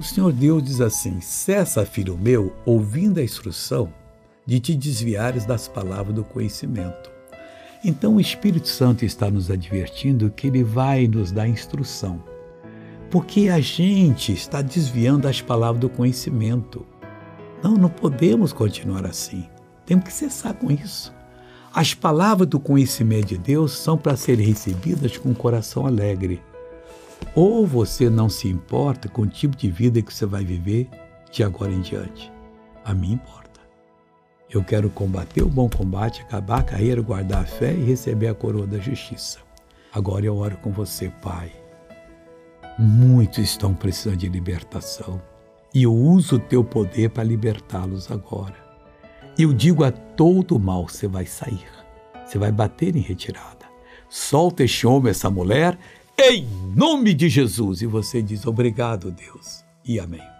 O Senhor Deus diz assim: Cessa, filho meu, ouvindo a instrução de te desviares das palavras do conhecimento. Então o Espírito Santo está nos advertindo que ele vai nos dar instrução. Porque a gente está desviando as palavras do conhecimento. Não, não podemos continuar assim. Temos que cessar com isso. As palavras do conhecimento de Deus são para serem recebidas com o coração alegre. Ou você não se importa com o tipo de vida que você vai viver de agora em diante. A mim importa. Eu quero combater o bom combate, acabar a carreira, guardar a fé e receber a coroa da justiça. Agora eu oro com você, Pai. Muitos estão precisando de libertação e eu uso o teu poder para libertá-los agora. Eu digo a todo mal: você vai sair, você vai bater em retirada. Solta este homem, essa mulher, em nome de Jesus. E você diz: Obrigado, Deus, e amém.